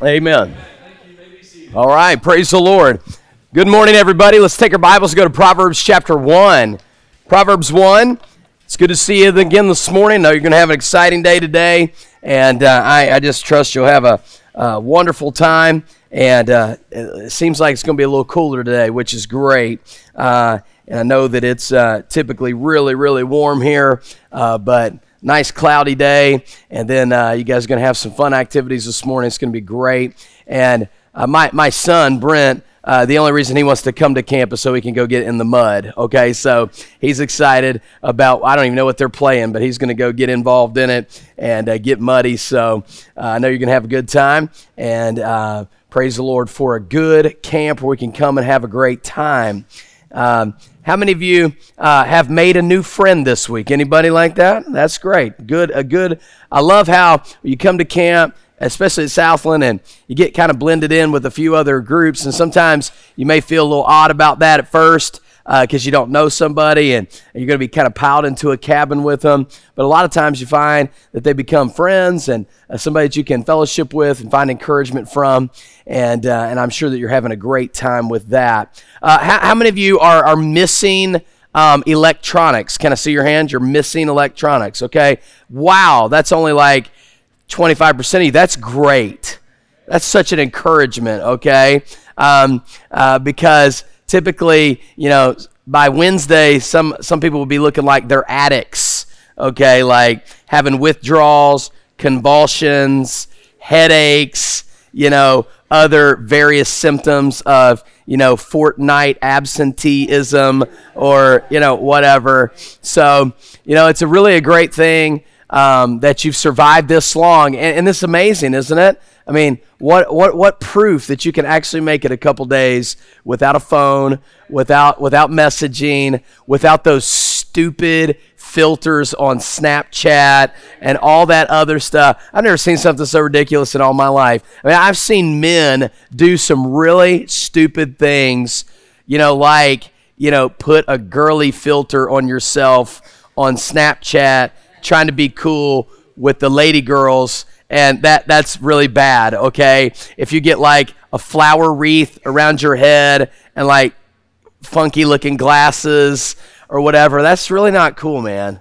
Amen. All right, praise the Lord. Good morning, everybody. Let's take our Bibles and go to Proverbs chapter 1. Proverbs 1. It's good to see you again this morning. I you're going to have an exciting day today, and uh, I, I, just trust you'll have a, a wonderful time. And uh, it seems like it's going to be a little cooler today, which is great. Uh, and I know that it's uh, typically really, really warm here, uh, but nice cloudy day. And then uh, you guys are going to have some fun activities this morning. It's going to be great. And uh, my, my son, Brent, uh, the only reason he wants to come to campus so he can go get in the mud. Okay, so he's excited about. I don't even know what they're playing, but he's going to go get involved in it and uh, get muddy. So uh, I know you're going to have a good time, and uh, praise the Lord for a good camp where we can come and have a great time. Um, how many of you uh, have made a new friend this week? Anybody like that? That's great. Good. A good. I love how you come to camp, especially at Southland, and you get kind of blended in with a few other groups. And sometimes you may feel a little odd about that at first because uh, you don't know somebody and, you're going to be kind of piled into a cabin with them. But a lot of times you find that they become friends and uh, somebody that you can fellowship with and find encouragement from. And, uh, and I'm sure that you're having a great time with that. Uh, how, how, many of you are, are missing um, electronics? Can I see your hands? You're missing electronics, okay? Wow, that's only like 25% of you. That's great. That's such an encouragement, okay? Um, uh, because typically, you know, by Wednesday, some some people will be looking like they're addicts. Okay, like having withdrawals, convulsions, headaches, you know, other various symptoms of you know Fortnite absenteeism or you know whatever. So you know, it's a really a great thing um, that you've survived this long, and, and this is amazing, isn't it? I mean, what, what, what proof that you can actually make it a couple days without a phone, without, without messaging, without those stupid filters on Snapchat and all that other stuff. I've never seen something so ridiculous in all my life. I mean, I've seen men do some really stupid things, you know, like, you know, put a girly filter on yourself on Snapchat, trying to be cool with the lady girls and that that's really bad okay? If you get like a flower wreath around your head and like funky looking glasses or whatever that's really not cool man.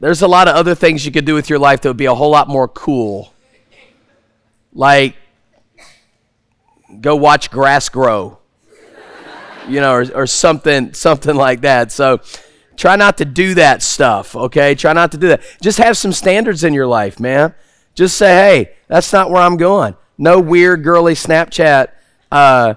There's a lot of other things you could do with your life that would be a whole lot more cool. Like go watch grass grow you know or, or something something like that. So Try not to do that stuff, okay? Try not to do that. Just have some standards in your life, man. Just say, hey, that's not where I'm going. No weird, girly Snapchat uh,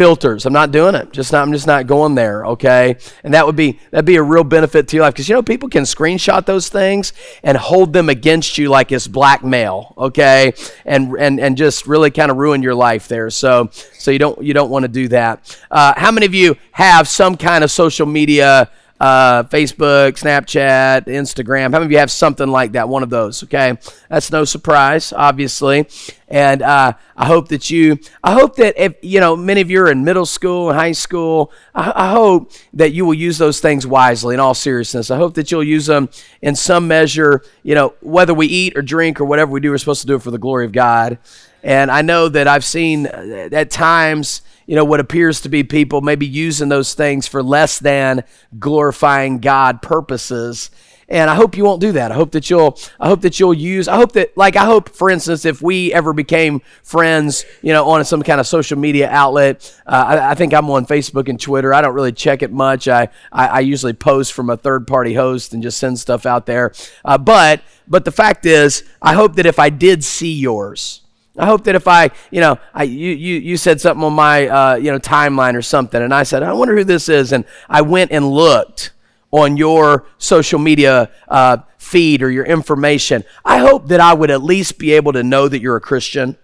filters. I'm not doing it. Just not, I'm just not going there, okay? And that would be that'd be a real benefit to your life because you know people can screenshot those things and hold them against you like it's blackmail, okay? And and and just really kind of ruin your life there. So so you don't you don't want to do that. Uh, how many of you have some kind of social media? Uh, Facebook, Snapchat, Instagram. How many of you have something like that? One of those, okay? That's no surprise, obviously. And uh, I hope that you, I hope that if, you know, many of you are in middle school and high school, I, I hope that you will use those things wisely in all seriousness. I hope that you'll use them in some measure, you know, whether we eat or drink or whatever we do, we're supposed to do it for the glory of God. And I know that I've seen uh, at times, you know, what appears to be people maybe using those things for less than glorifying God purposes. And I hope you won't do that. I hope that you'll, I hope that you'll use, I hope that, like, I hope, for instance, if we ever became friends, you know, on some kind of social media outlet, uh, I, I, think I'm on Facebook and Twitter. I don't really check it much. I, I, I usually post from a third party host and just send stuff out there. Uh, but, but the fact is, I hope that if I did see yours, I hope that if I, you know, I, you, you, you said something on my, uh, you know, timeline or something, and I said, I wonder who this is, and I went and looked on your social media uh, feed or your information. I hope that I would at least be able to know that you're a Christian.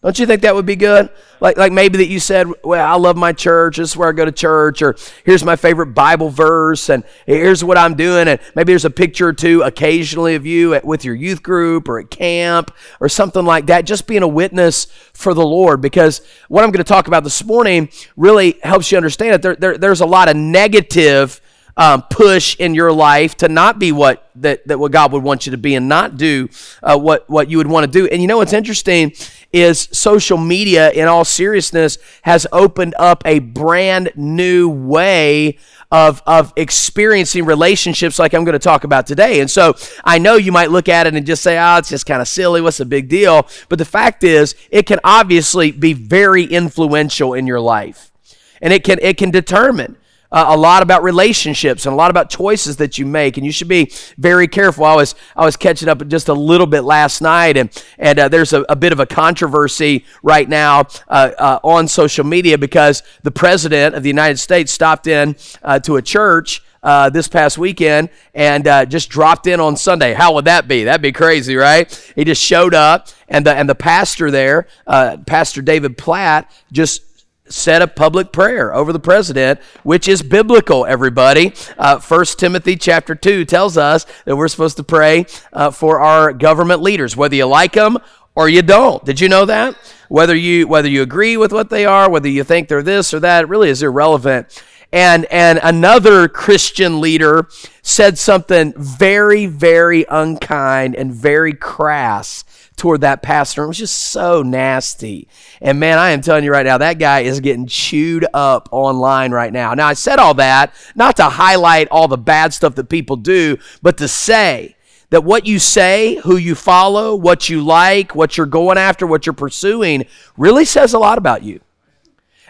Don't you think that would be good? Like, like maybe that you said, well, I love my church. This is where I go to church. Or here's my favorite Bible verse. And here's what I'm doing. And maybe there's a picture or two occasionally of you at, with your youth group or at camp or something like that. Just being a witness for the Lord. Because what I'm going to talk about this morning really helps you understand it. There, there, there's a lot of negative um, push in your life to not be what that, that what God would want you to be and not do uh, what what you would want to do. And you know what's interesting is social media, in all seriousness, has opened up a brand new way of, of experiencing relationships like I'm going to talk about today. And so I know you might look at it and just say, oh, it's just kind of silly. What's the big deal? But the fact is, it can obviously be very influential in your life. And it can, it can determine uh, a lot about relationships and a lot about choices that you make, and you should be very careful. I was I was catching up just a little bit last night, and and uh, there's a, a, bit of a controversy right now uh, uh on social media because the president of the United States stopped in uh, to a church. Uh, this past weekend and just dropped in on Sunday. How would that be? That'd be crazy, right? He just showed up, and the and the pastor there, Pastor David Platt, just said a public prayer over the president, which is biblical, everybody. Uh, Timothy chapter 2 tells us that we're supposed to pray uh, for our government leaders, whether you like them or you don't. Did you know that? Whether you, whether you agree with what they are, whether you think they're this or that, it really is irrelevant. And, and another Christian leader said something very, very unkind and very crass toward that pastor. It was just so nasty. And man, I am telling you right now, that guy is getting chewed up online right now. Now, I said all that not to highlight all the bad stuff that people do, but to say that what you say, who you follow, what you like, what you're going after, what you're pursuing really says a lot about you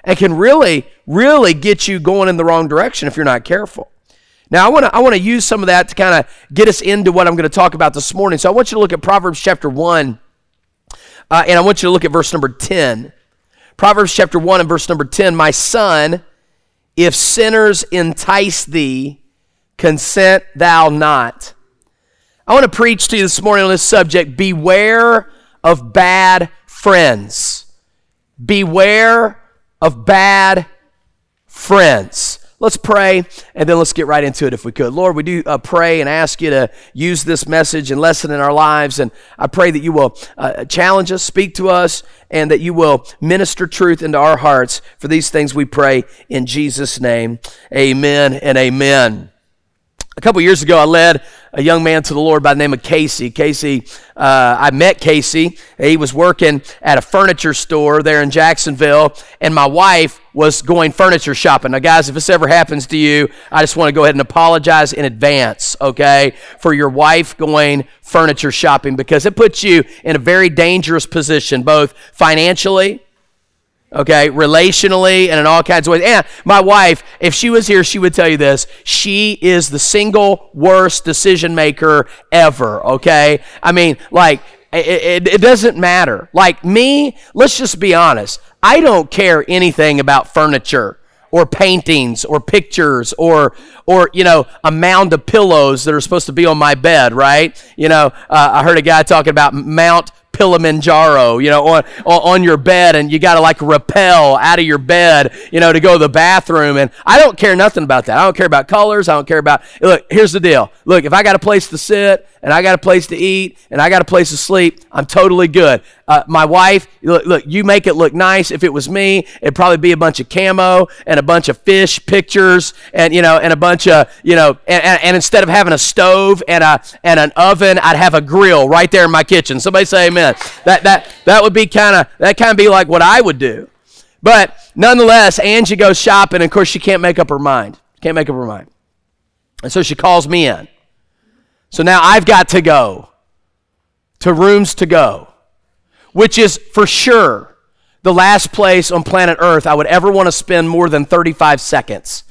and can really, really get you going in the wrong direction if you're not careful. Now, I want to I want to use some of that to kind of get us into what I'm going to talk about this morning. So I want you to look at Proverbs chapter 1, uh, and I want you to look at verse number 10. Proverbs chapter 1 and verse number 10 My son, if sinners entice thee, consent thou not. I want to preach to you this morning on this subject beware of bad friends. Beware of bad friends. Let's pray and then let's get right into it if we could. Lord, we do uh, pray and ask you to use this message and lesson in our lives. And I pray that you will uh, challenge us, speak to us, and that you will minister truth into our hearts. For these things we pray in Jesus' name. Amen and amen. A couple years ago, I led a young man to the Lord by the name of Casey. Casey, uh, I met Casey. He was working at a furniture store there in Jacksonville, and my wife was going furniture shopping. Now, guys, if this ever happens to you, I just want to go ahead and apologize in advance, okay, for your wife going furniture shopping because it puts you in a very dangerous position, both financially okay, relationally and in all kinds of ways. And my wife, if she was here, she would tell you this. She is the single worst decision maker ever, okay? I mean, like, it, it, it, doesn't matter. Like me, let's just be honest. I don't care anything about furniture or paintings or pictures or or you know a mound of pillows that are supposed to be on my bed right you know uh, i heard a guy talking about mount Kilimanjaro, you know, on, on your bed, and you got to like rappel out of your bed, you know, to go to the bathroom. And I don't care nothing about that. I don't care about colors. I don't care about. Look, here's the deal. Look, if I got a place to sit and I got a place to eat and I got a place to sleep, I'm totally good. Uh, my wife, look, look, you make it look nice. If it was me, it'd probably be a bunch of camo and a bunch of fish pictures and you know and a bunch of you know and, and, and instead of having a stove and a and an oven, I'd have a grill right there in my kitchen. Somebody say amen. That that that would be kind of that kind of be like what I would do. But nonetheless, Angie goes shopping, and of course she can't make up her mind. Can't make up her mind. And so she calls me in. So now I've got to go to Rooms To Go, which is for sure the last place on planet Earth I would ever want to spend more than 35 seconds.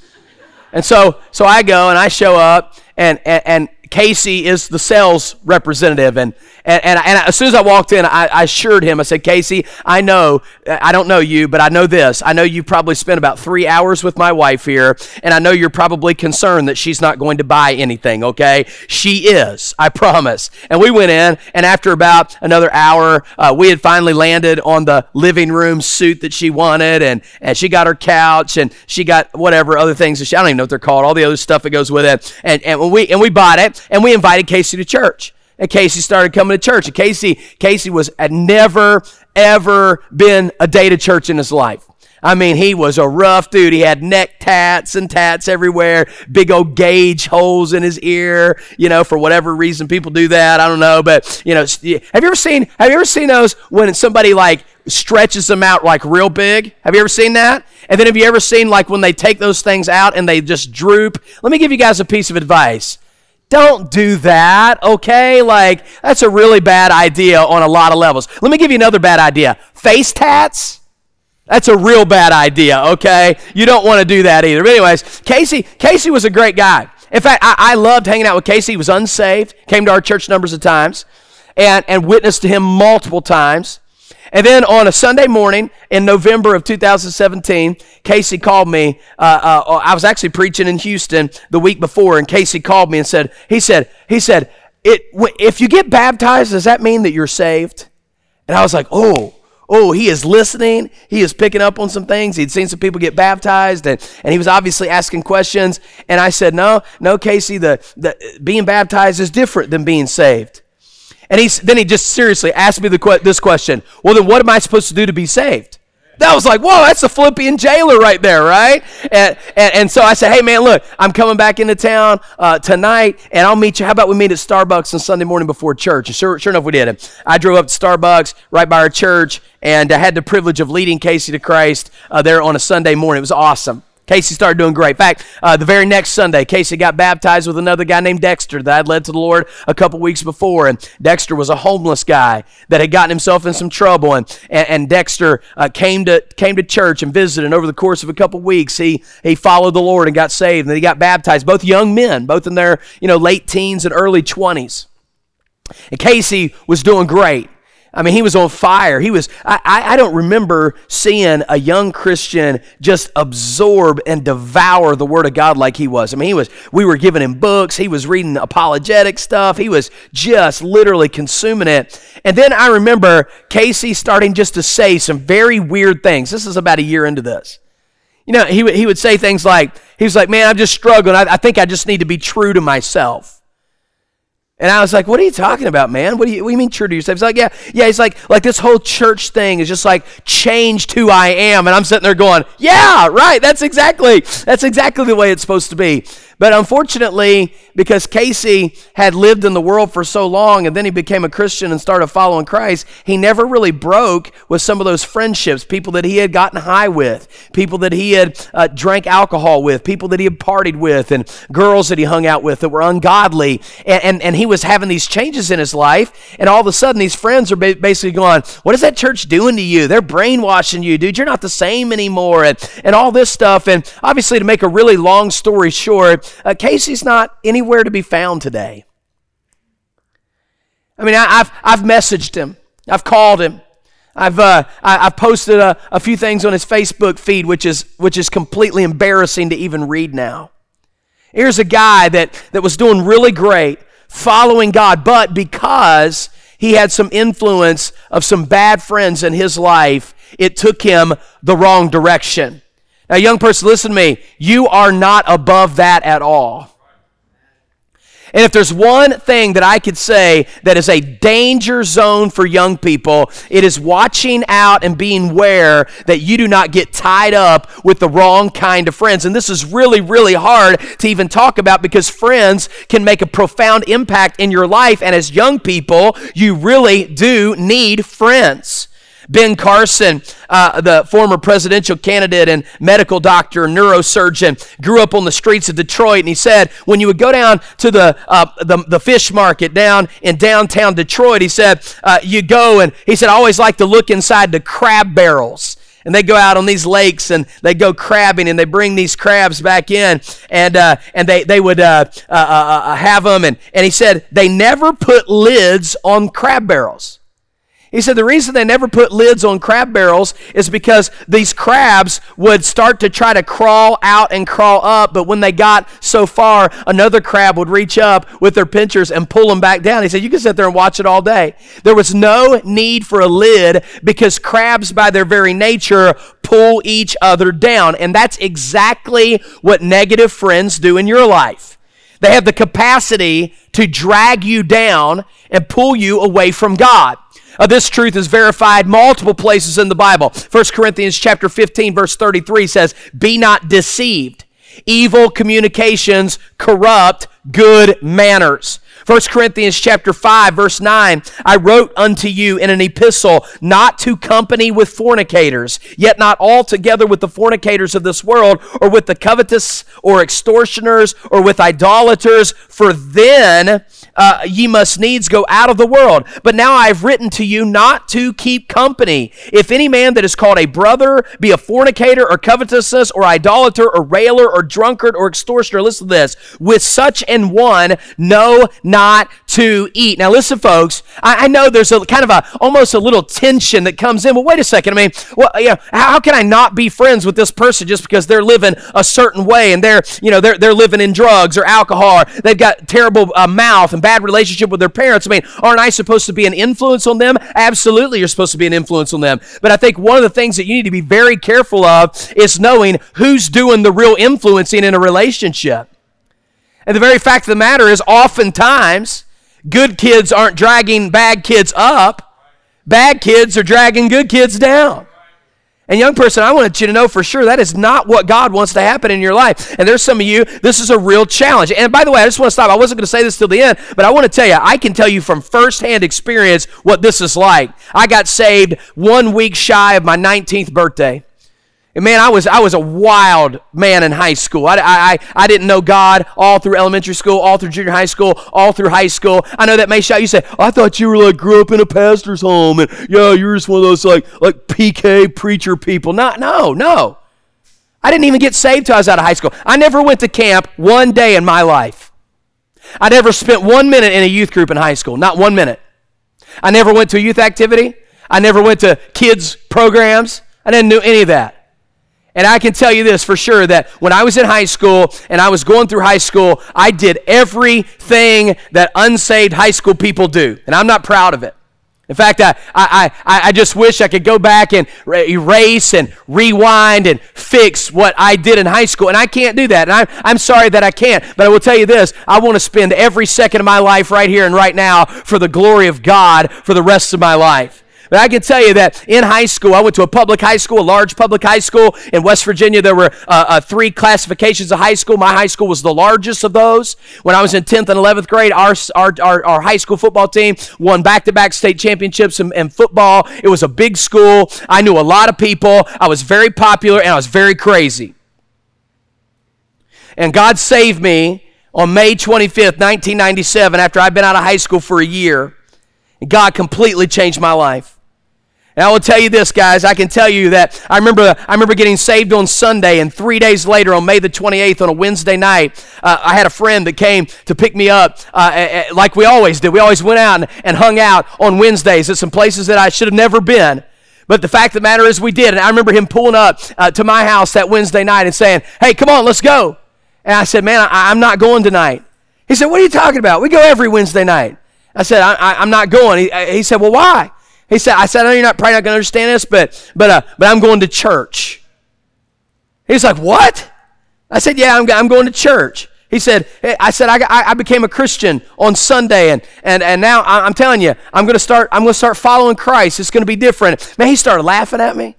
And so, so I go and I show up, and, and, and Casey is the sales representative. And, and, and, and, as soon as I walked in, I, I, assured him, I said, Casey, I know, I don't know you, but I know this. I know you probably spent about three hours with my wife here, and I know you're probably concerned that she's not going to buy anything, okay? She is, I promise. And we went in, and after about another hour, uh, we had finally landed on the living room suit that she wanted, and, and she got her couch, and she got whatever other things. She, I don't even know what they're called, all the other stuff that goes with it. And, and, we, and we bought it, and we invited Casey to church and Casey started coming to church. And Casey, Casey was had never, ever been a day to church in his life. I mean, he was a rough dude. He had neck tats and tats everywhere, big old gauge holes in his ear, you know, for whatever reason people do that. I don't know. But, you know, have you ever seen, have you ever seen those when somebody like stretches them out like real big? Have you ever seen that? And then have you ever seen like when they take those things out and they just droop? Let me give you guys a piece of advice. Don't do that, okay? Like, that's a really bad idea on a lot of levels. Let me give you another bad idea face tats. That's a real bad idea, okay? You don't want to do that either. But anyways, Casey, Casey was a great guy. In fact, I, I loved hanging out with Casey. He was unsaved, came to our church numbers of times, and, and witnessed to him multiple times. And then on a Sunday morning in November of 2017, Casey called me. Uh, uh, I was actually preaching in Houston the week before, and Casey called me and said, he said, he said, it, if you get baptized, does that mean that you're saved? And I was like, oh, oh, he is listening. He is picking up on some things. He'd seen some people get baptized, and, and he was obviously asking questions. And I said, no, no, Casey, the, the being baptized is different than being saved. And he, then he just seriously asked me the, this question Well, then what am I supposed to do to be saved? That was like, whoa, that's a Philippian jailer right there, right? And, and, and so I said, hey, man, look, I'm coming back into town uh, tonight, and I'll meet you. How about we meet at Starbucks on Sunday morning before church? And sure, sure enough, we did. I drove up to Starbucks right by our church, and I had the privilege of leading Casey to Christ uh, there on a Sunday morning. It was awesome. Casey started doing great. In fact, uh, the very next Sunday, Casey got baptized with another guy named Dexter that I'd led to the Lord a couple weeks before. And Dexter was a homeless guy that had gotten himself in some trouble. And, and, and Dexter uh, came, to, came to church and visited. And over the course of a couple weeks, he, he followed the Lord and got saved. And then he got baptized, both young men, both in their you know, late teens and early 20s. And Casey was doing great. I mean, he was on fire. He was, I, I don't remember seeing a young Christian just absorb and devour the Word of God like he was. I mean, he was, we were giving him books. He was reading apologetic stuff. He was just literally consuming it. And then I remember Casey starting just to say some very weird things. This is about a year into this. You know, he, he would say things like, he was like, man, I'm just struggling. I, I think I just need to be true to myself. And I was like, what are you talking about, man? What do you, what do you mean true to yourself? He's like, yeah, yeah. He's like, like this whole church thing is just like changed who I am. And I'm sitting there going, yeah, right. That's exactly, that's exactly the way it's supposed to be. But unfortunately, because Casey had lived in the world for so long and then he became a Christian and started following Christ, he never really broke with some of those friendships, people that he had gotten high with, people that he had uh, drank alcohol with, people that he had partied with, and girls that he hung out with that were ungodly. And, and, and he was having these changes in his life. And all of a sudden, these friends are basically going, What is that church doing to you? They're brainwashing you, dude. You're not the same anymore. And, and all this stuff. And obviously, to make a really long story short, uh, Casey's not anywhere to be found today. I mean, I, have I've messaged him, I've called him. I've, uh, I, have posted a, a few things on his Facebook feed, which is, which is completely embarrassing to even read now. Here's a guy that, that was doing really great, following God, but because he had some influence of some bad friends in his life, it took him the wrong direction. Now, young person, listen to me. You are not above that at all. And if there's one thing that I could say that is a danger zone for young people, it is watching out and being aware that you do not get tied up with the wrong kind of friends. And this is really, really hard to even talk about because friends can make a profound impact in your life. And as young people, you really do need friends. Ben Carson, uh, the former presidential candidate and medical doctor, neurosurgeon, grew up on the streets of Detroit, and he said when you would go down to the uh, the, the, fish market down in downtown Detroit, he said uh, you go and he said I always like to look inside the crab barrels. And they go out on these lakes and they go crabbing and they bring these crabs back in. And uh, and they they would uh, uh, uh, uh have them and and he said they never put lids on crab barrels. He said the reason they never put lids on crab barrels is because these crabs would start to try to crawl out and crawl up, but when they got so far, another crab would reach up with their pinchers and pull them back down. He said you can sit there and watch it all day. There was no need for a lid because crabs, by their very nature, pull each other down. And that's exactly what negative friends do in your life. They have the capacity to drag you down and pull you away from God. Uh, this truth is verified multiple places in the Bible. 1 Corinthians chapter 15 verse 33 says, "Be not deceived. Evil communications corrupt good manners." 1 Corinthians chapter 5 verse 9 I wrote unto you in an epistle not to company with fornicators yet not altogether with the fornicators of this world or with the covetous or extortioners or with idolaters for then uh, ye must needs go out of the world but now I have written to you not to keep company if any man that is called a brother be a fornicator or covetousness or idolater or railer or drunkard or extortioner listen to this with such an one no not to eat. Now, listen, folks, I, I, know there's a kind of a almost a little tension that comes in. Well, wait a second. I mean, well, you know, how can I not be friends with this person just because they're living a certain way and they're, you know, they're, they're living in drugs or alcohol? They've got terrible uh, mouth and bad relationship with their parents. I mean, aren't I supposed to be an influence on them? Absolutely, you're supposed to be an influence on them. But I think one of the things that you need to be very careful of is knowing who's doing the real influencing in a relationship. And the very fact of the matter is, oftentimes, good kids aren't dragging bad kids up, bad kids are dragging good kids down. And young person, I want you to know for sure that is not what God wants to happen in your life. And there's some of you, this is a real challenge. And by the way, I just want to stop. I wasn't going to say this till the end, but I want to tell you, I can tell you from firsthand experience what this is like. I got saved one week shy of my 19th birthday. And man, I was I was a wild man in high school. I, I, I didn't know God all through elementary school, all through junior high school, all through high school. I know that may shout. You say, I thought you were like grew up in a pastor's home, and yeah, you're just one of those like like PK preacher people. Not no no. I didn't even get saved till I was out of high school. I never went to camp one day in my life. I never spent one minute in a youth group in high school. Not one minute. I never went to a youth activity. I never went to kids programs. I didn't do any of that. And I can tell you this for sure that when I was in high school and I was going through high school, I did everything that unsaved high school people do. And I'm not proud of it. In fact, I, I, I, I just wish I could go back and erase and rewind and fix what I did in high school. And I can't do that. And I'm, I'm sorry that I can't. But I will tell you this I want to spend every second of my life right here and right now for the glory of God for the rest of my life. But I can tell you that in high school, I went to a public high school, a large public high school in West Virginia. There were uh, uh, three classifications of high school. My high school was the largest of those. When I was in 10th and 11th grade, our, our, our, our high school football team won back to back state championships in, in football. It was a big school. I knew a lot of people. I was very popular and I was very crazy. And God saved me on May 25th, 1997, after I'd been out of high school for a year. God completely changed my life. And I will tell you this, guys. I can tell you that I remember I remember getting saved on Sunday, and three days later, on May the 28th, on a Wednesday night, uh, I had a friend that came to pick me up, uh, like we always did. We always went out and, and hung out on Wednesdays at some places that I should have never been. But the fact of the matter is, we did. And I remember him pulling up uh, to my house that Wednesday night and saying, "Hey, come on, let's go." And I said, "Man, I, am not going tonight." He said, "What are you talking about? We go every Wednesday night." I said, I, am not going." He, he said, "Well, why?" He said, I said, I know you're not probably not going to understand this, but but uh, but I'm going to church. He's like, what? I said, yeah, I'm, I'm going to church. He said, I said, I, I became a Christian on Sunday, and, and, and now I'm telling you, I'm going to start, I'm going to start following Christ. It's going to be different. Man, he started laughing at me.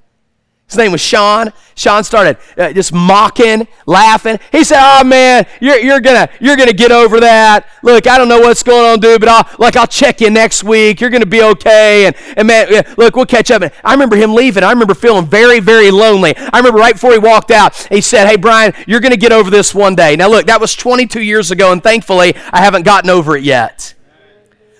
His name was Sean. Sean started uh, just mocking, laughing. He said, "Oh man, you're, you're gonna you're gonna get over that. Look, I don't know what's going on, dude, but I'll like I'll check you next week. You're gonna be okay. And and man, yeah, look, we'll catch up." And I remember him leaving. I remember feeling very very lonely. I remember right before he walked out, he said, "Hey Brian, you're gonna get over this one day." Now look, that was 22 years ago, and thankfully I haven't gotten over it yet.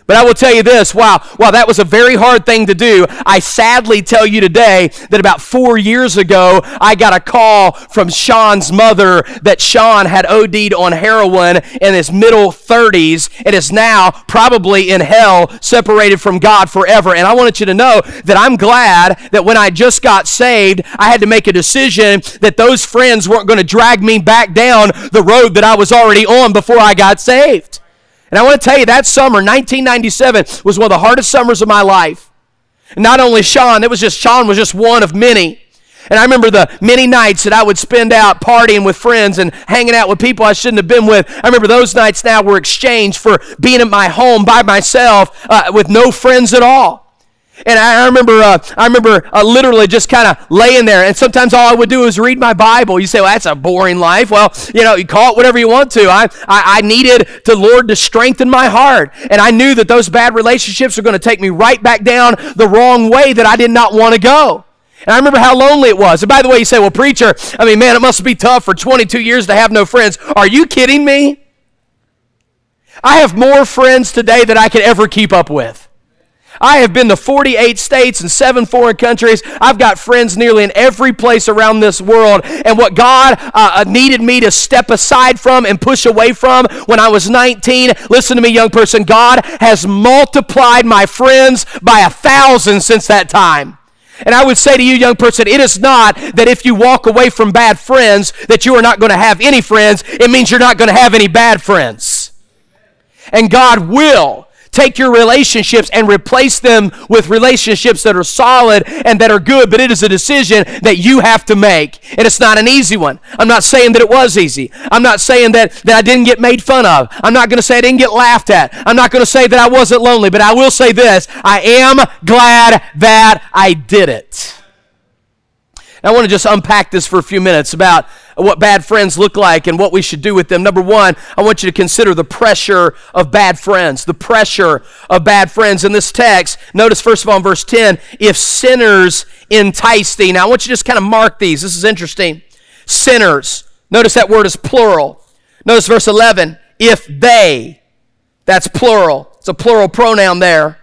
But I will tell you this wow, wow, that was a very hard thing to do. I sadly tell you today that about four years ago, I got a call from Sean's mother that Sean had OD'd on heroin in his middle 30s and is now probably in hell, separated from God forever. And I wanted you to know that I'm glad that when I just got saved, I had to make a decision that those friends weren't going to drag me back down the road that I was already on before I got saved. And I want to tell you, that summer, 1997, was one of the hardest summers of my life. And not only Sean, it was just Sean was just one of many. And I remember the many nights that I would spend out partying with friends and hanging out with people I shouldn't have been with. I remember those nights now were exchanged for being at my home by myself uh, with no friends at all. And I remember, uh, I remember uh, literally just kind of laying there. And sometimes all I would do was read my Bible. You say, well, that's a boring life. Well, you know, you call it whatever you want to. I, I, I needed the Lord to strengthen my heart. And I knew that those bad relationships were going to take me right back down the wrong way that I did not want to go. And I remember how lonely it was. And by the way, you say, well, preacher, I mean, man, it must be tough for 22 years to have no friends. Are you kidding me? I have more friends today than I could ever keep up with. I have been to 48 states and seven foreign countries. I've got friends nearly in every place around this world. And what God uh, uh needed me to step aside from and push away from when I was 19, listen to me, young person, God has multiplied my friends by a thousand since that time. And I would say to you, young person, it is not that if you walk away from bad friends that you are not going to have any friends. It means you're not going to have any bad friends. And God will take your relationships and replace them with relationships that are solid and that are good, but it is a decision that you have to make. And it's not an easy one. I'm not saying that it was easy. I'm not saying that, that I didn't get made fun of. I'm not going to say I didn't get laughed at. I'm not going to say that I wasn't lonely, but I will say this I am glad that I did it. I want to just unpack this for a few minutes about what bad friends look like and what we should do with them. Number one, I want you to consider the pressure of bad friends. The pressure of bad friends. In this text, notice first of all in verse 10, if sinners entice thee. Now I want you to just kind of mark these. This is interesting. Sinners. Notice that word is plural. Notice verse 11, if they. That's plural. It's a plural pronoun there.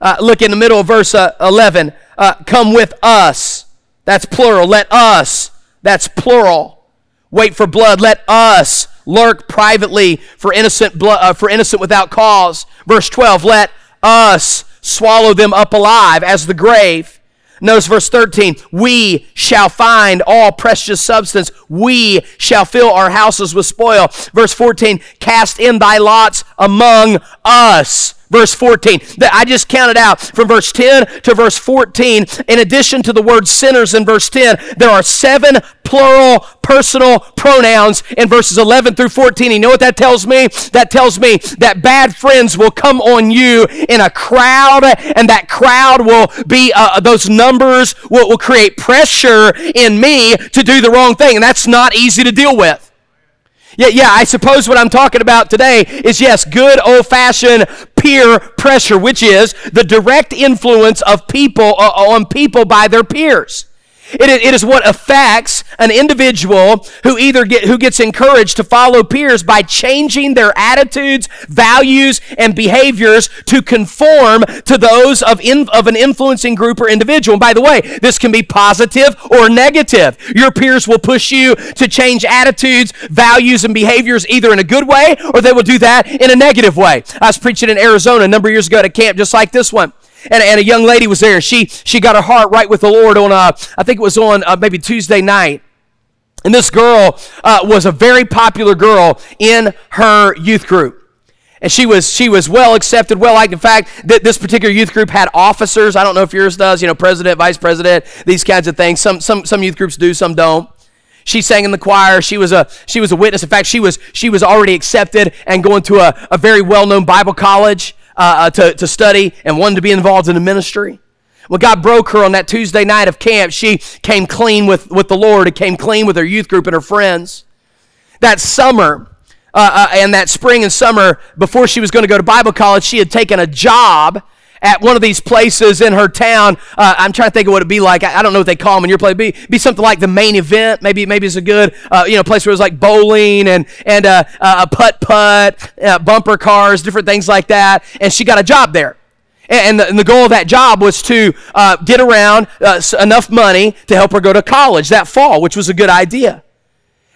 Uh, look in the middle of verse uh, 11. Uh, come with us. That's plural. Let us. That's plural. Wait for blood. Let us lurk privately for innocent blood, uh, for innocent without cause. Verse 12. Let us swallow them up alive as the grave. Notice verse 13. We shall find all precious substance. We shall fill our houses with spoil. Verse 14. Cast in thy lots among us verse 14. I just counted out from verse 10 to verse 14. In addition to the word sinners in verse 10, there are seven plural personal pronouns in verses 11 through 14. You know what that tells me? That tells me that bad friends will come on you in a crowd, and that crowd will be, uh, those numbers will, will create pressure in me to do the wrong thing, and that's not easy to deal with. Yeah, yeah, I suppose what I'm talking about today is yes, good old fashioned peer pressure, which is the direct influence of people uh, on people by their peers. It, it is what affects an individual who either get, who gets encouraged to follow peers by changing their attitudes, values, and behaviors to conform to those of, in, of an influencing group or individual. And by the way, this can be positive or negative. Your peers will push you to change attitudes, values, and behaviors either in a good way or they will do that in a negative way. I was preaching in Arizona a number of years ago at a camp just like this one and, and a young lady was there. She she got her heart right with the Lord on uh, I think it was on uh, maybe Tuesday night. And this girl uh, was a very popular girl in her youth group. And she was she was well accepted, well liked. In fact, th- this particular youth group had officers. I don't know if yours does, you know, president, vice president, these kinds of things. Some some some youth groups do, some don't. She sang in the choir. She was a she was a witness. In fact, she was she was already accepted and going to a, a very well known Bible college uh, uh, to, to study and wanted to be involved in the ministry. When God broke her on that Tuesday night of camp, she came clean with, with the Lord and came clean with her youth group and her friends. That summer, uh, uh, and that spring and summer, before she was going to go to Bible college, she had taken a job at one of these places in her town. Uh, I'm trying to think of what it'd be like. I, I, don't know what they call them in your place. Be be something like the Main Event. Maybe maybe it's a good uh, you know place where it's like bowling and and uh, uh a putt putt, uh, bumper cars, different things like that. And she got a job there. And the, and the, goal of that job was to uh, get around uh, enough money to help her go to college that fall, which was a good idea.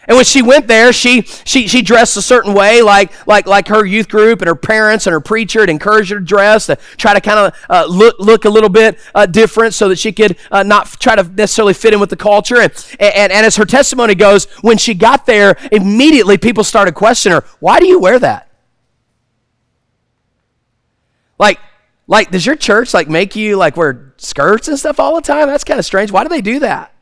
And when she went there, she, she, she dressed a certain way, like, like, like her youth group and her parents and her preacher had encouraged her to dress, to try to kind of uh, look, look a little bit uh, different so that she could uh, not try to necessarily fit in with the culture. And, and, and as her testimony goes, when she got there, immediately people started questioning her, why do you wear that? Like, like, does your church like make you like wear skirts and stuff all the time? That's kind of strange. Why do they do that?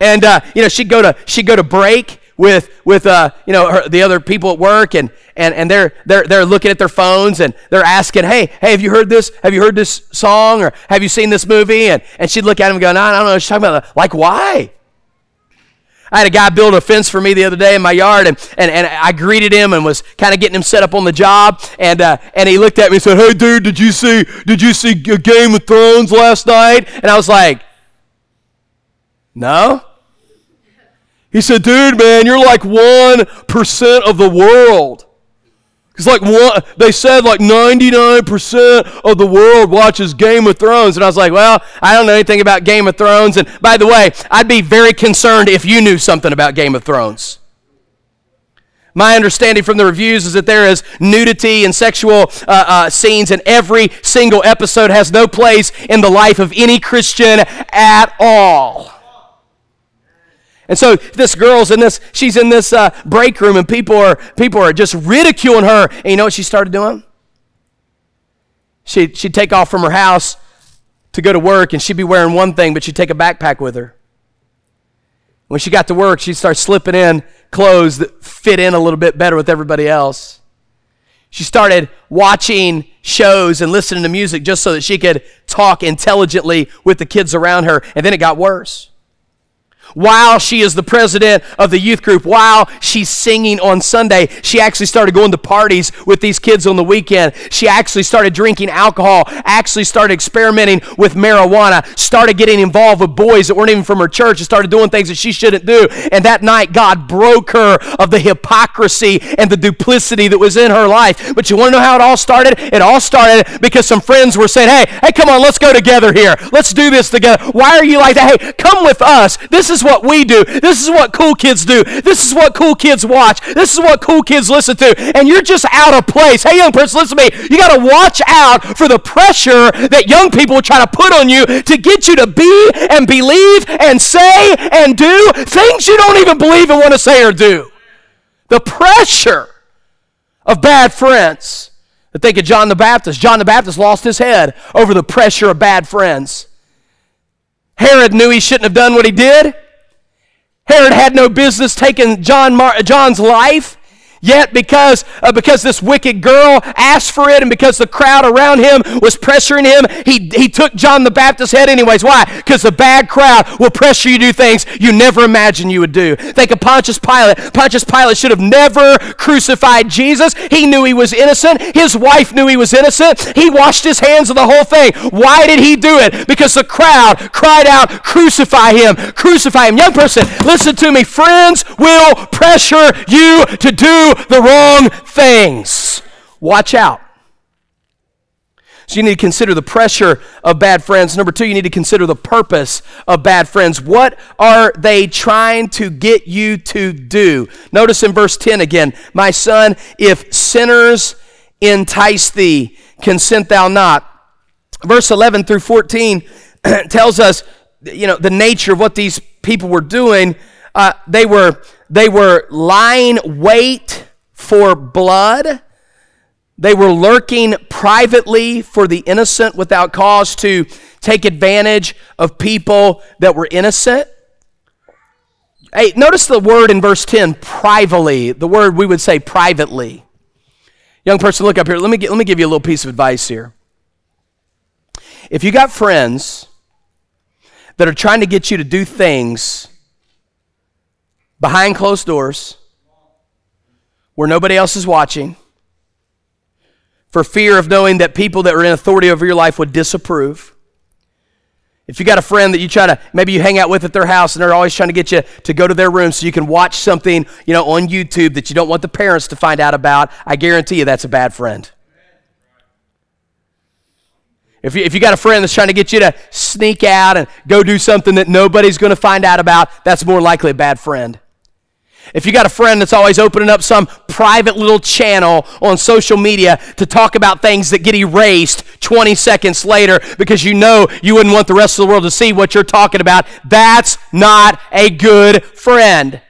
And uh, you know, she'd go to she'd go to break with with uh, you know her, the other people at work, and and and they're they're they're looking at their phones and they're asking, hey hey, have you heard this? Have you heard this song or have you seen this movie? And and she'd look at him and go, no, I don't know. She's talking about like why? I had a guy build a fence for me the other day in my yard, and, and, and I greeted him and was kind of getting him set up on the job. And, uh, and he looked at me and said, Hey, dude, did you see, did you see Game of Thrones last night? And I was like, No. He said, Dude, man, you're like 1% of the world. It's like one, they said like 99% of the world watches Game of Thrones. And I was like, well, I don't know anything about Game of Thrones. And by the way, I'd be very concerned if you knew something about Game of Thrones. My understanding from the reviews is that there is nudity and sexual uh, uh, scenes, and every single episode has no place in the life of any Christian at all. And so this girl's in this, she's in this uh, break room, and people are people are just ridiculing her. And you know what she started doing? She she'd take off from her house to go to work, and she'd be wearing one thing, but she'd take a backpack with her. When she got to work, she'd start slipping in clothes that fit in a little bit better with everybody else. She started watching shows and listening to music just so that she could talk intelligently with the kids around her, and then it got worse while she is the president of the youth group, while she's singing on Sunday, she actually started going to parties with these kids on the weekend. She actually started drinking alcohol, actually started experimenting with marijuana, started getting involved with boys that weren't even from her church, and started doing things that she shouldn't do. And that night, God broke her of the hypocrisy and the duplicity that was in her life. But you want to know how it all started? It all started because some friends were saying, Hey, hey, come on, let's go together here. Let's do this together. Why are you like that? Hey, come with us. This is is what we do. This is what cool kids do. This is what cool kids watch. This is what cool kids listen to. And you're just out of place. Hey, young person, listen to me. You got to watch out for the pressure that young people try to put on you to get you to be and believe and say and do things you don't even believe and want to say or do. The pressure of bad friends. I think of John the Baptist. John the Baptist lost his head over the pressure of bad friends. Herod knew he shouldn't have done what he did. Herod had no business taking John Mar- John's life. Yet, because, uh, because this wicked girl asked for it and because the crowd around him was pressuring him, he, he took John the Baptist's head anyways. Why? Because the bad crowd will pressure you to do things you never imagined you would do. Think of Pontius Pilate. Pontius Pilate should have never crucified Jesus. He knew he was innocent. His wife knew he was innocent. He washed his hands of the whole thing. Why did he do it? Because the crowd cried out, Crucify him! Crucify him! Young person, listen to me. Friends will pressure you to do the wrong things. Watch out. So you need to consider the pressure of bad friends. Number two, you need to consider the purpose of bad friends. What are they trying to get you to do? Notice in verse 10 again, my son, if sinners entice thee, consent thou not. Verse 11 through 14 tells us, you know, the nature of what these people were doing. Uh, they were they were lying wait for blood. They were lurking privately for the innocent without cause to take advantage of people that were innocent. Hey, notice the word in verse 10, privately. The word we would say privately. Young person, look up here. Let me, let me give you a little piece of advice here. If you got friends that are trying to get you to do things behind closed doors where nobody else is watching, for fear of knowing that people that are in authority over your life would disapprove. If you got a friend that you try to, maybe you hang out with at their house and they're always trying to get you to go to their room so you can watch something, you know, on YouTube that you don't want the parents to find out about, I guarantee you that's a bad friend. If you, if you got a friend that's trying to get you to sneak out and go do something that nobody's going to find out about, that's more likely a bad friend. If you got a friend that's always opening up some private little channel on social media to talk about things that get erased 20 seconds later because you know you wouldn't want the rest of the world to see what you're talking about, that's not a good friend.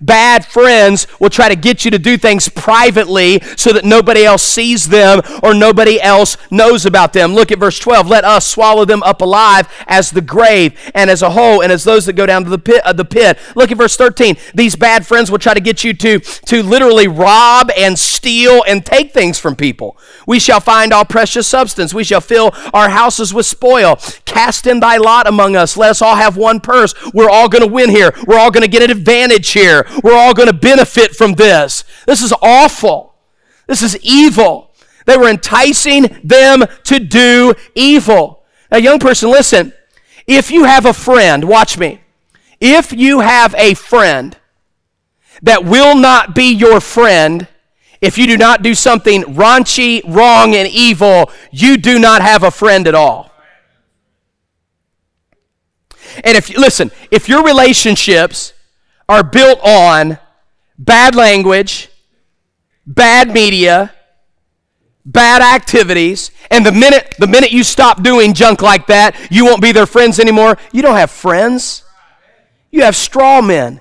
Bad friends will try to get you to do things privately so that nobody else sees them or nobody else knows about them. Look at verse 12. Let us swallow them up alive as the grave and as a whole and as those that go down to the pit of the pit. Look at verse 13. These bad friends will try to get you to, to literally rob and steal and take things from people. We shall find all precious substance. We shall fill our houses with spoil. Cast in thy lot among us. Let us all have one purse. We're all going to win here. We're all going to get an advantage here. We're all going to benefit from this. This is awful. This is evil. They were enticing them to do evil. Now, young person, listen. If you have a friend, watch me. If you have a friend that will not be your friend, if you do not do something raunchy, wrong, and evil, you do not have a friend at all. And if you listen, if your relationships are built on bad language, bad media, bad activities, and the minute the minute you stop doing junk like that, you won't be their friends anymore. You don't have friends. You have straw men.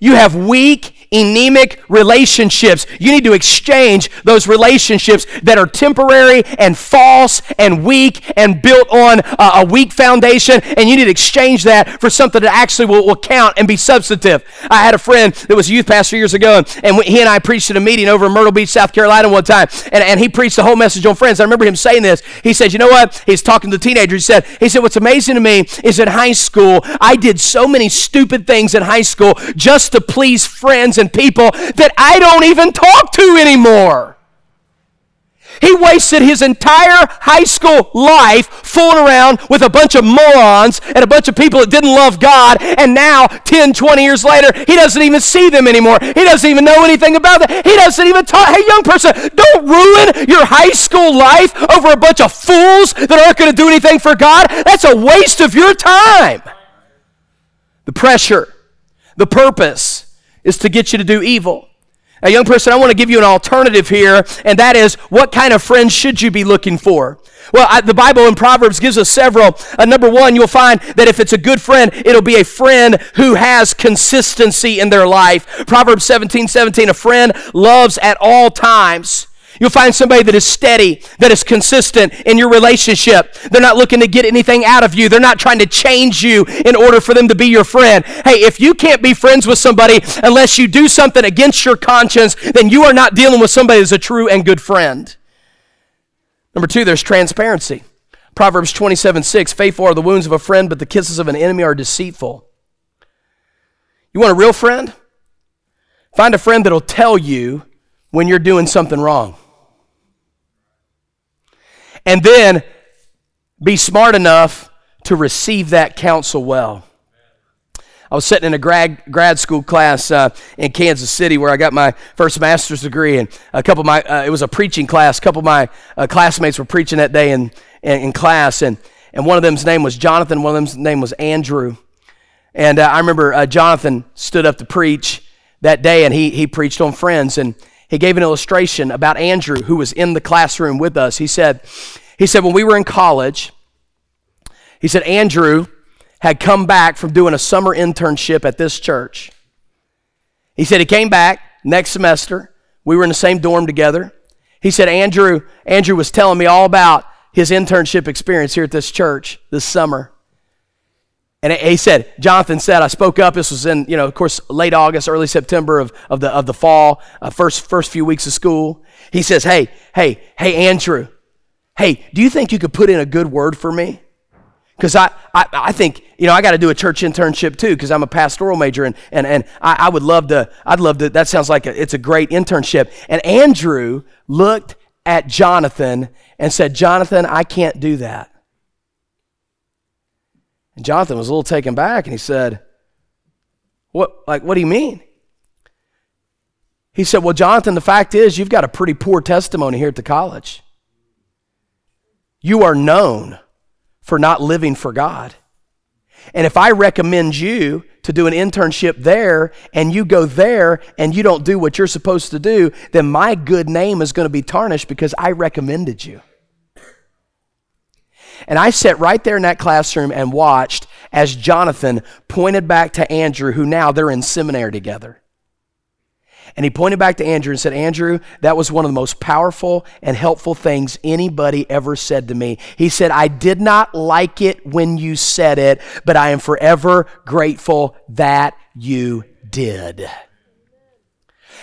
You have weak anemic relationships. You need to exchange those relationships that are temporary and false and weak and built on a, a weak foundation, and you need to exchange that for something that actually will, will, count and be substantive. I had a friend that was a youth pastor years ago, and, and he and I preached at a meeting over in Myrtle Beach, South Carolina one time, and, and he preached the whole message on friends. I remember him saying this. He said, You know what? He's talking to the teenagers. He said, he said, What's amazing to me is in high school, I did so many stupid things in high school just to please friends and people that I don't even talk to anymore. He wasted his entire high school life fooling around with a bunch of morons and a bunch of people that didn't love God. And now, 10, 20 years later, he doesn't even see them anymore. He doesn't even know anything about them. He doesn't even talk. Hey, young person, don't ruin your high school life over a bunch of fools that aren't going to do anything for God. That's a waste of your time. The pressure, the purpose, is to get you to do evil. A young person, I want to give you an alternative here, and that is what kind of friends should you be looking for? Well, I, the Bible in Proverbs gives us several. Uh, number one, you'll find that if it's a good friend, it'll be a friend who has consistency in their life. Proverbs 17 17, a friend loves at all times. You'll find somebody that is steady, that is consistent in your relationship. They're not looking to get anything out of you. They're not trying to change you in order for them to be your friend. Hey, if you can't be friends with somebody unless you do something against your conscience, then you are not dealing with somebody that's a true and good friend. Number two, there's transparency. Proverbs 27 6 Faithful are the wounds of a friend, but the kisses of an enemy are deceitful. You want a real friend? Find a friend that'll tell you when you're doing something wrong and then be smart enough to receive that counsel well. I was sitting in a grad, grad school class uh, in Kansas City where I got my first master's degree, and a couple of my, uh, it was a preaching class. A couple of my uh, classmates were preaching that day in, in, in, class, and, and one of them's name was Jonathan, one of them's name was Andrew. And uh, I remember uh, Jonathan stood up to preach that day, and he, he preached on friends, and he gave an illustration about Andrew, who was in the classroom with us. He said, he said, when we were in college, he said, Andrew had come back from doing a summer internship at this church. He said he came back next semester. We were in the same dorm together. He said, Andrew, Andrew was telling me all about his internship experience here at this church this summer. And he said, Jonathan said, I spoke up. This was in, you know, of course, late August, early September of, of, the, of the fall, uh, first, first few weeks of school. He says, Hey, hey, hey, Andrew, hey, do you think you could put in a good word for me? Because I, I, I think, you know, I got to do a church internship too because I'm a pastoral major and, and, and I, I would love to, I'd love to, that sounds like a, it's a great internship. And Andrew looked at Jonathan and said, Jonathan, I can't do that. And Jonathan was a little taken back and he said, What like what do you mean? He said, Well, Jonathan, the fact is you've got a pretty poor testimony here at the college. You are known for not living for God. And if I recommend you to do an internship there and you go there and you don't do what you're supposed to do, then my good name is going to be tarnished because I recommended you. And I sat right there in that classroom and watched as Jonathan pointed back to Andrew, who now they're in seminary together. And he pointed back to Andrew and said, Andrew, that was one of the most powerful and helpful things anybody ever said to me. He said, I did not like it when you said it, but I am forever grateful that you did.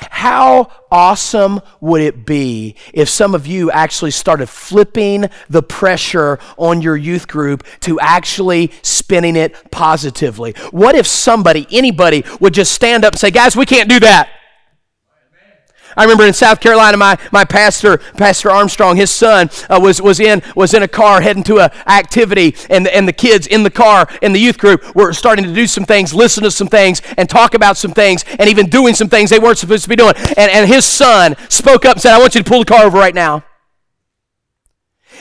How awesome would it be if some of you actually started flipping the pressure on your youth group to actually spinning it positively? What if somebody, anybody, would just stand up and say, Guys, we can't do that. I remember in South Carolina, my, my pastor, Pastor Armstrong, his son uh, was, was, in, was in a car heading to an activity, and and the kids in the car in the youth group were starting to do some things, listen to some things, and talk about some things, and even doing some things they weren't supposed to be doing. And, and his son spoke up and said, I want you to pull the car over right now.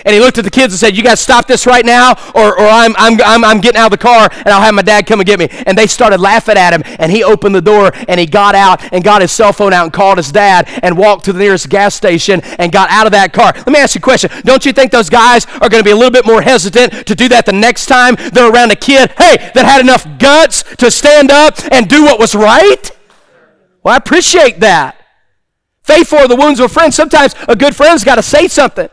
And he looked at the kids and said, You guys stop this right now, or, or I'm, I'm, I'm, I'm getting out of the car and I'll have my dad come and get me. And they started laughing at him. And he opened the door and he got out and got his cell phone out and called his dad and walked to the nearest gas station and got out of that car. Let me ask you a question. Don't you think those guys are going to be a little bit more hesitant to do that the next time they're around a kid, hey, that had enough guts to stand up and do what was right? Well, I appreciate that. Faith for the wounds of a friend. Sometimes a good friend's got to say something.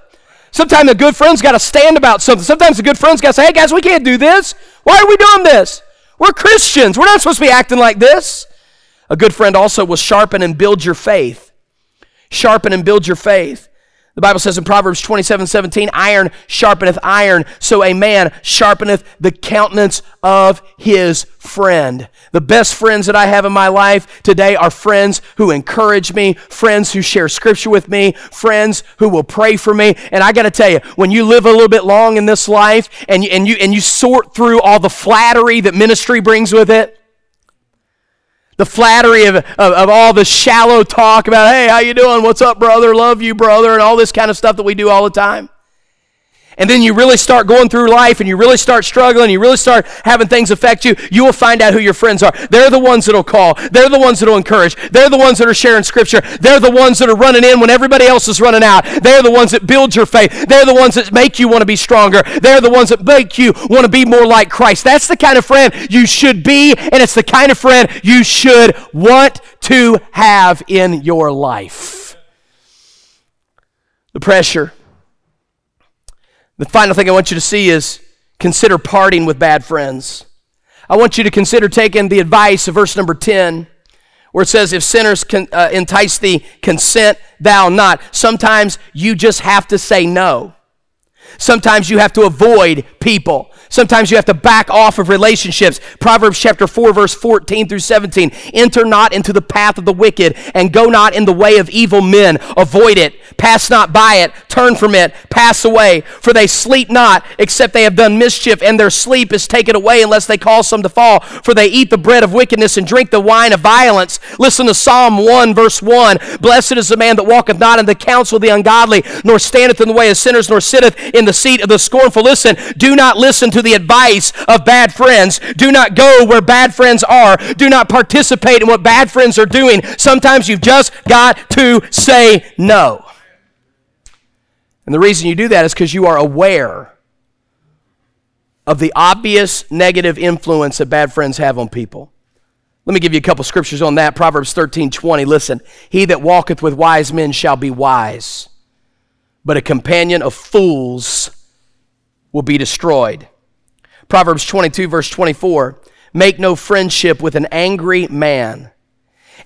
Sometimes a good friend's got to stand about something. Sometimes a good friend's got to say, hey guys, we can't do this. Why are we doing this? We're Christians. We're not supposed to be acting like this. A good friend also will sharpen and build your faith. Sharpen and build your faith. The Bible says in Proverbs 27 17, iron sharpeneth iron, so a man sharpeneth the countenance of his friend. The best friends that I have in my life today are friends who encourage me, friends who share scripture with me, friends who will pray for me. And I got to tell you, when you live a little bit long in this life and you, and, you, and you sort through all the flattery that ministry brings with it, the flattery of, of, of, all the shallow talk about hey how you doing? What's up brother? Love you brother and all this kind of stuff that we do all the time and then you really start going through life and you really start struggling, you really start having things affect you, you will find out who your friends are. They're the ones that'll call. They're the ones that'll encourage. They're the ones that are sharing scripture. They're the ones that are running in when everybody else is running out. They're the ones that build your faith. They're the ones that make you want to be stronger. They're the ones that make you want to be more like Christ. That's the kind of friend you should be, and it's the kind of friend you should want to have in your life. The pressure the final thing I want you to see is consider parting with bad friends. I want you to consider taking the advice of verse number 10, where it says, If sinners can, uh, entice thee, consent thou not. Sometimes you just have to say no. Sometimes you have to avoid people. Sometimes you have to back off of relationships. Proverbs chapter 4, verse 14 through 17. Enter not into the path of the wicked, and go not in the way of evil men. Avoid it. Pass not by it. Turn from it. Pass away. For they sleep not, except they have done mischief, and their sleep is taken away unless they cause some to fall. For they eat the bread of wickedness and drink the wine of violence. Listen to Psalm 1, verse 1. Blessed is the man that walketh not in the counsel of the ungodly, nor standeth in the way of sinners, nor sitteth in the seat of the scornful. Listen, do not listen to the advice of bad friends. Do not go where bad friends are. Do not participate in what bad friends are doing. Sometimes you've just got to say no. And the reason you do that is because you are aware of the obvious negative influence that bad friends have on people. Let me give you a couple scriptures on that. Proverbs 13 20. Listen, he that walketh with wise men shall be wise, but a companion of fools will be destroyed. Proverbs 22, verse 24 Make no friendship with an angry man,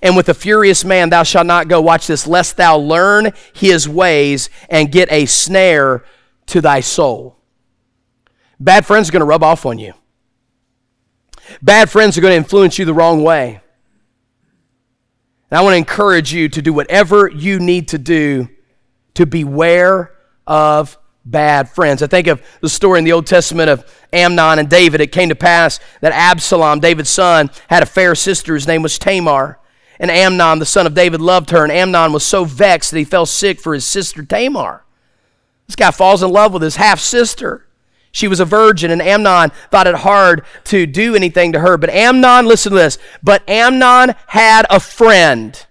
and with a furious man thou shalt not go. Watch this, lest thou learn his ways and get a snare to thy soul. Bad friends are going to rub off on you. Bad friends are going to influence you the wrong way. And I want to encourage you to do whatever you need to do to beware of bad friends. I think of the story in the Old Testament of Amnon and David. It came to pass that Absalom, David's son, had a fair sister. whose name was Tamar. And Amnon, the son of David, loved her. And Amnon was so vexed that he fell sick for his sister Tamar. This guy falls in love with his half sister. She was a virgin, and Amnon thought it hard to do anything to her. But Amnon, listen to this, but Amnon had a friend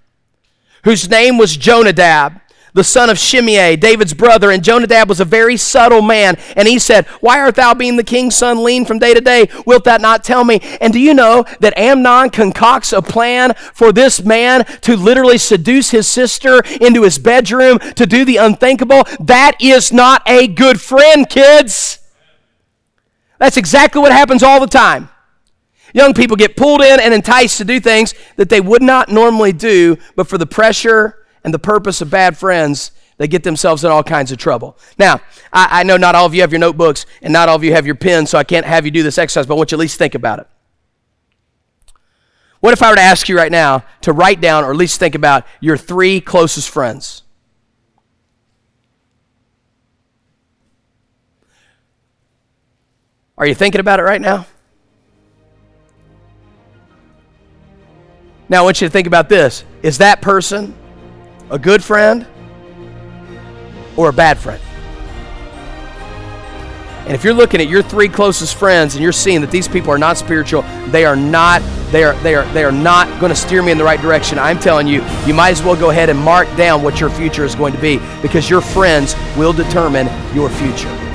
whose name was Jonadab the son of Shimei, David's brother, and Jonadab was a very subtle man. And he said, Why art thou being the king's son lean from day to day? Wilt thou not tell me? And do you know that Amnon concocts a plan for this man to literally seduce his sister into his bedroom to do the unthinkable? That is not a good friend, kids. That's exactly what happens all the time. Young people get pulled in and enticed to do things that they would not normally do, but for the pressure and the purpose of bad friends, they get themselves in all kinds of trouble. Now, I, I, know not all of you have your notebooks and not all of you have your pens, so I can't have you do this exercise, but I want you at least think about it. What if I were to ask you right now to write down or at least think about your three closest friends? Are you thinking about it right now? Now, I want you to think about this is that person a good friend or a bad friend? And if you're looking at your three closest friends and you're seeing that these people are not spiritual, they are not they are they are they are not going to steer me in the right direction. I'm telling you, you might as well go ahead and mark down what your future is going to be because your friends will determine your future.